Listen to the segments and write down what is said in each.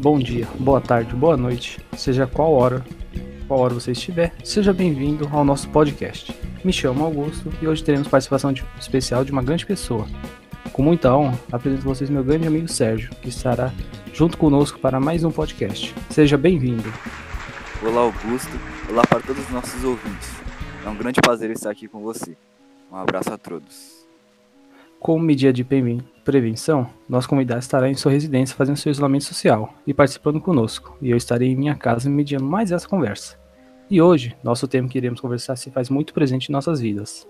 bom dia, boa tarde, boa noite, seja qual hora, qual hora você estiver, seja bem-vindo ao nosso podcast. Me chamo Augusto e hoje teremos participação de, especial de uma grande pessoa. Com muita honra, apresento a vocês meu grande amigo Sérgio, que estará junto conosco para mais um podcast. Seja bem-vindo. Olá, Augusto. Olá para todos os nossos ouvintes. É um grande prazer estar aqui com você. Um abraço a todos. Como medida de prevenção, nosso convidado estará em sua residência fazendo seu isolamento social e participando conosco, e eu estarei em minha casa mediando mais essa conversa. E hoje, nosso tema que iremos conversar se faz muito presente em nossas vidas,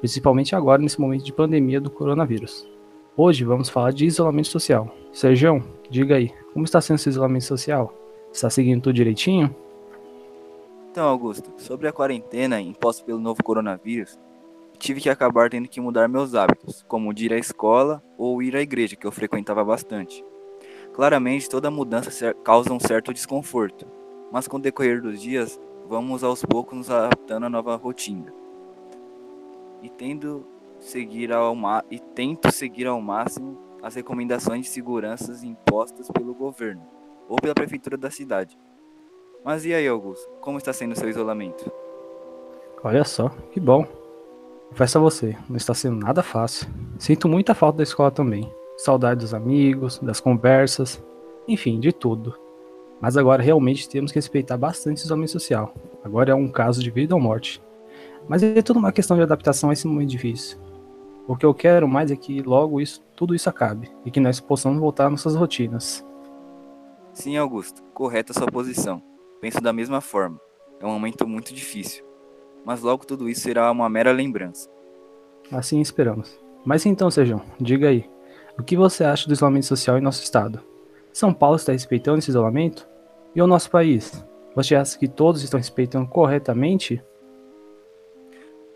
principalmente agora nesse momento de pandemia do coronavírus. Hoje vamos falar de isolamento social. Sergião, diga aí, como está sendo esse isolamento social? Está seguindo tudo direitinho? Então, Augusto, sobre a quarentena imposta pelo novo coronavírus, tive que acabar tendo que mudar meus hábitos, como ir à escola ou ir à igreja, que eu frequentava bastante. Claramente, toda mudança causa um certo desconforto, mas com o decorrer dos dias, vamos aos poucos nos adaptando à nova rotina. E tendo seguir ao e tento seguir ao máximo as recomendações de segurança impostas pelo governo ou pela prefeitura da cidade. Mas e aí, Augusto? Como está sendo o seu isolamento? Olha só, que bom. Confesso a você, não está sendo nada fácil. Sinto muita falta da escola também. Saudade dos amigos, das conversas, enfim, de tudo. Mas agora realmente temos que respeitar bastante o isolamento social. Agora é um caso de vida ou morte. Mas é tudo uma questão de adaptação a esse momento difícil. O que eu quero mais é que logo isso, tudo isso acabe e que nós possamos voltar às nossas rotinas. Sim, Augusto, correta sua posição. Penso da mesma forma. É um momento muito difícil mas logo tudo isso será uma mera lembrança. Assim esperamos. Mas então, Sejão, diga aí, o que você acha do isolamento social em nosso estado? São Paulo está respeitando esse isolamento? E o nosso país? Você acha que todos estão respeitando corretamente?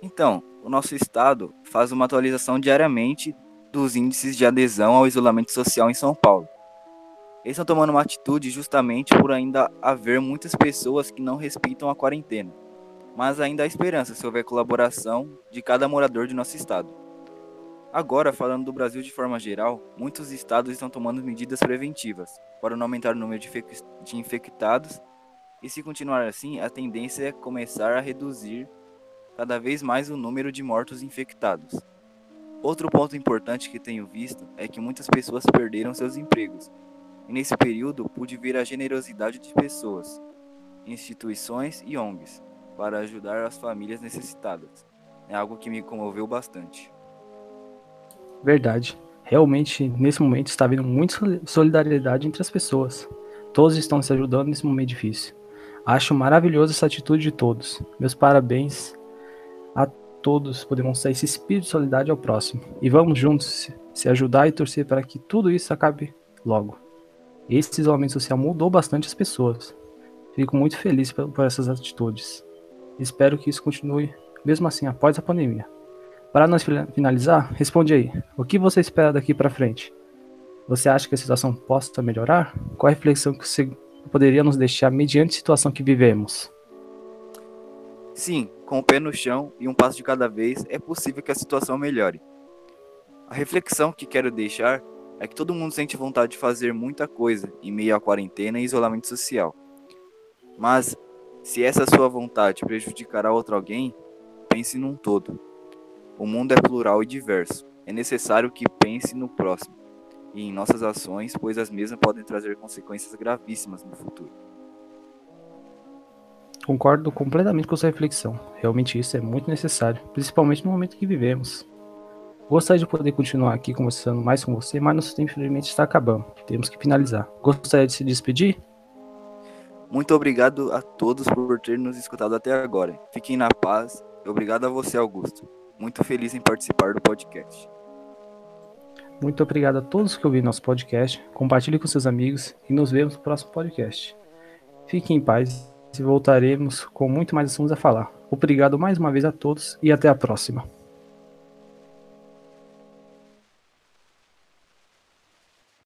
Então, o nosso estado faz uma atualização diariamente dos índices de adesão ao isolamento social em São Paulo. Eles estão tomando uma atitude justamente por ainda haver muitas pessoas que não respeitam a quarentena mas ainda há esperança se houver colaboração de cada morador de nosso estado. Agora, falando do Brasil de forma geral, muitos estados estão tomando medidas preventivas para não aumentar o número de infectados, e se continuar assim, a tendência é começar a reduzir cada vez mais o número de mortos infectados. Outro ponto importante que tenho visto é que muitas pessoas perderam seus empregos, e nesse período pude ver a generosidade de pessoas, instituições e ONGs para ajudar as famílias necessitadas. É algo que me comoveu bastante. Verdade. Realmente, nesse momento está havendo muita solidariedade entre as pessoas. Todos estão se ajudando nesse momento difícil. Acho maravilhosa essa atitude de todos. Meus parabéns a todos por demonstrar esse espírito de solidariedade ao próximo. E vamos juntos se ajudar e torcer para que tudo isso acabe logo. Esse isolamento social mudou bastante as pessoas. Fico muito feliz por essas atitudes. Espero que isso continue mesmo assim após a pandemia. Para nós finalizar, responde aí. O que você espera daqui para frente? Você acha que a situação possa melhorar? Qual a reflexão que você poderia nos deixar mediante a situação que vivemos? Sim, com o pé no chão e um passo de cada vez, é possível que a situação melhore. A reflexão que quero deixar é que todo mundo sente vontade de fazer muita coisa em meio à quarentena e isolamento social. Mas se essa sua vontade prejudicará outro alguém, pense num todo. O mundo é plural e diverso. É necessário que pense no próximo e em nossas ações, pois as mesmas podem trazer consequências gravíssimas no futuro. Concordo completamente com sua reflexão. Realmente isso é muito necessário, principalmente no momento que vivemos. Gostaria de poder continuar aqui conversando mais com você, mas nosso tempo infelizmente está acabando. Temos que finalizar. Gostaria de se despedir? Muito obrigado a todos por ter nos escutado até agora. Fiquem na paz obrigado a você, Augusto. Muito feliz em participar do podcast. Muito obrigado a todos que ouviram nosso podcast. Compartilhe com seus amigos e nos vemos no próximo podcast. Fiquem em paz e voltaremos com muito mais assuntos a falar. Obrigado mais uma vez a todos e até a próxima.